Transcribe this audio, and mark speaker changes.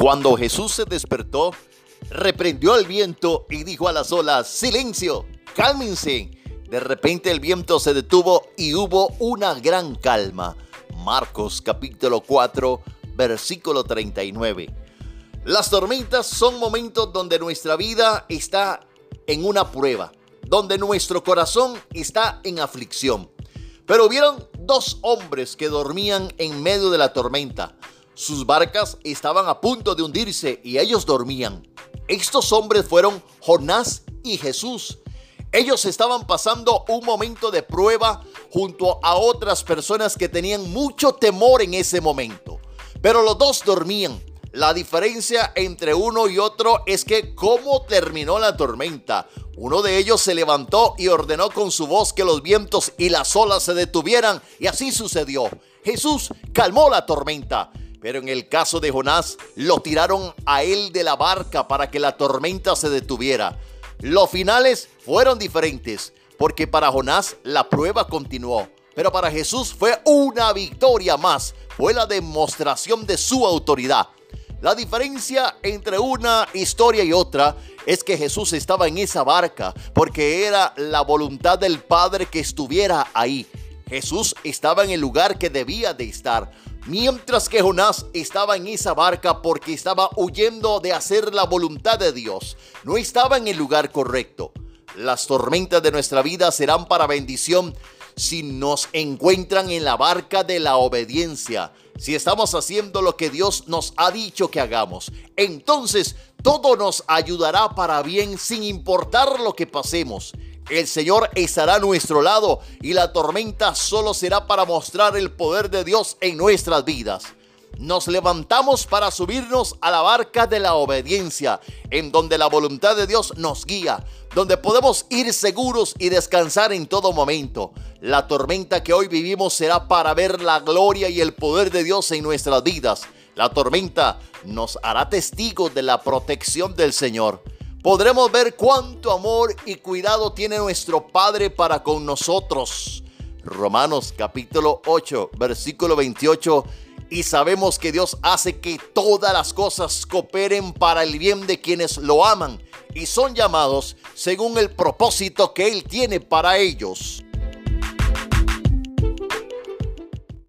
Speaker 1: Cuando Jesús se despertó, reprendió al viento y dijo a las olas, silencio, cálmense. De repente el viento se detuvo y hubo una gran calma. Marcos capítulo 4, versículo 39. Las tormentas son momentos donde nuestra vida está en una prueba, donde nuestro corazón está en aflicción. Pero hubieron dos hombres que dormían en medio de la tormenta. Sus barcas estaban a punto de hundirse y ellos dormían. Estos hombres fueron Jonás y Jesús. Ellos estaban pasando un momento de prueba junto a otras personas que tenían mucho temor en ese momento. Pero los dos dormían. La diferencia entre uno y otro es que cómo terminó la tormenta. Uno de ellos se levantó y ordenó con su voz que los vientos y las olas se detuvieran y así sucedió. Jesús calmó la tormenta. Pero en el caso de Jonás, lo tiraron a él de la barca para que la tormenta se detuviera. Los finales fueron diferentes, porque para Jonás la prueba continuó, pero para Jesús fue una victoria más, fue la demostración de su autoridad. La diferencia entre una historia y otra es que Jesús estaba en esa barca porque era la voluntad del Padre que estuviera ahí. Jesús estaba en el lugar que debía de estar. Mientras que Jonás estaba en esa barca porque estaba huyendo de hacer la voluntad de Dios, no estaba en el lugar correcto. Las tormentas de nuestra vida serán para bendición si nos encuentran en la barca de la obediencia, si estamos haciendo lo que Dios nos ha dicho que hagamos. Entonces todo nos ayudará para bien sin importar lo que pasemos. El Señor estará a nuestro lado y la tormenta solo será para mostrar el poder de Dios en nuestras vidas. Nos levantamos para subirnos a la barca de la obediencia, en donde la voluntad de Dios nos guía, donde podemos ir seguros y descansar en todo momento. La tormenta que hoy vivimos será para ver la gloria y el poder de Dios en nuestras vidas. La tormenta nos hará testigos de la protección del Señor podremos ver cuánto amor y cuidado tiene nuestro Padre para con nosotros. Romanos capítulo 8, versículo 28. Y sabemos que Dios hace que todas las cosas cooperen para el bien de quienes lo aman y son llamados según el propósito que Él tiene para ellos.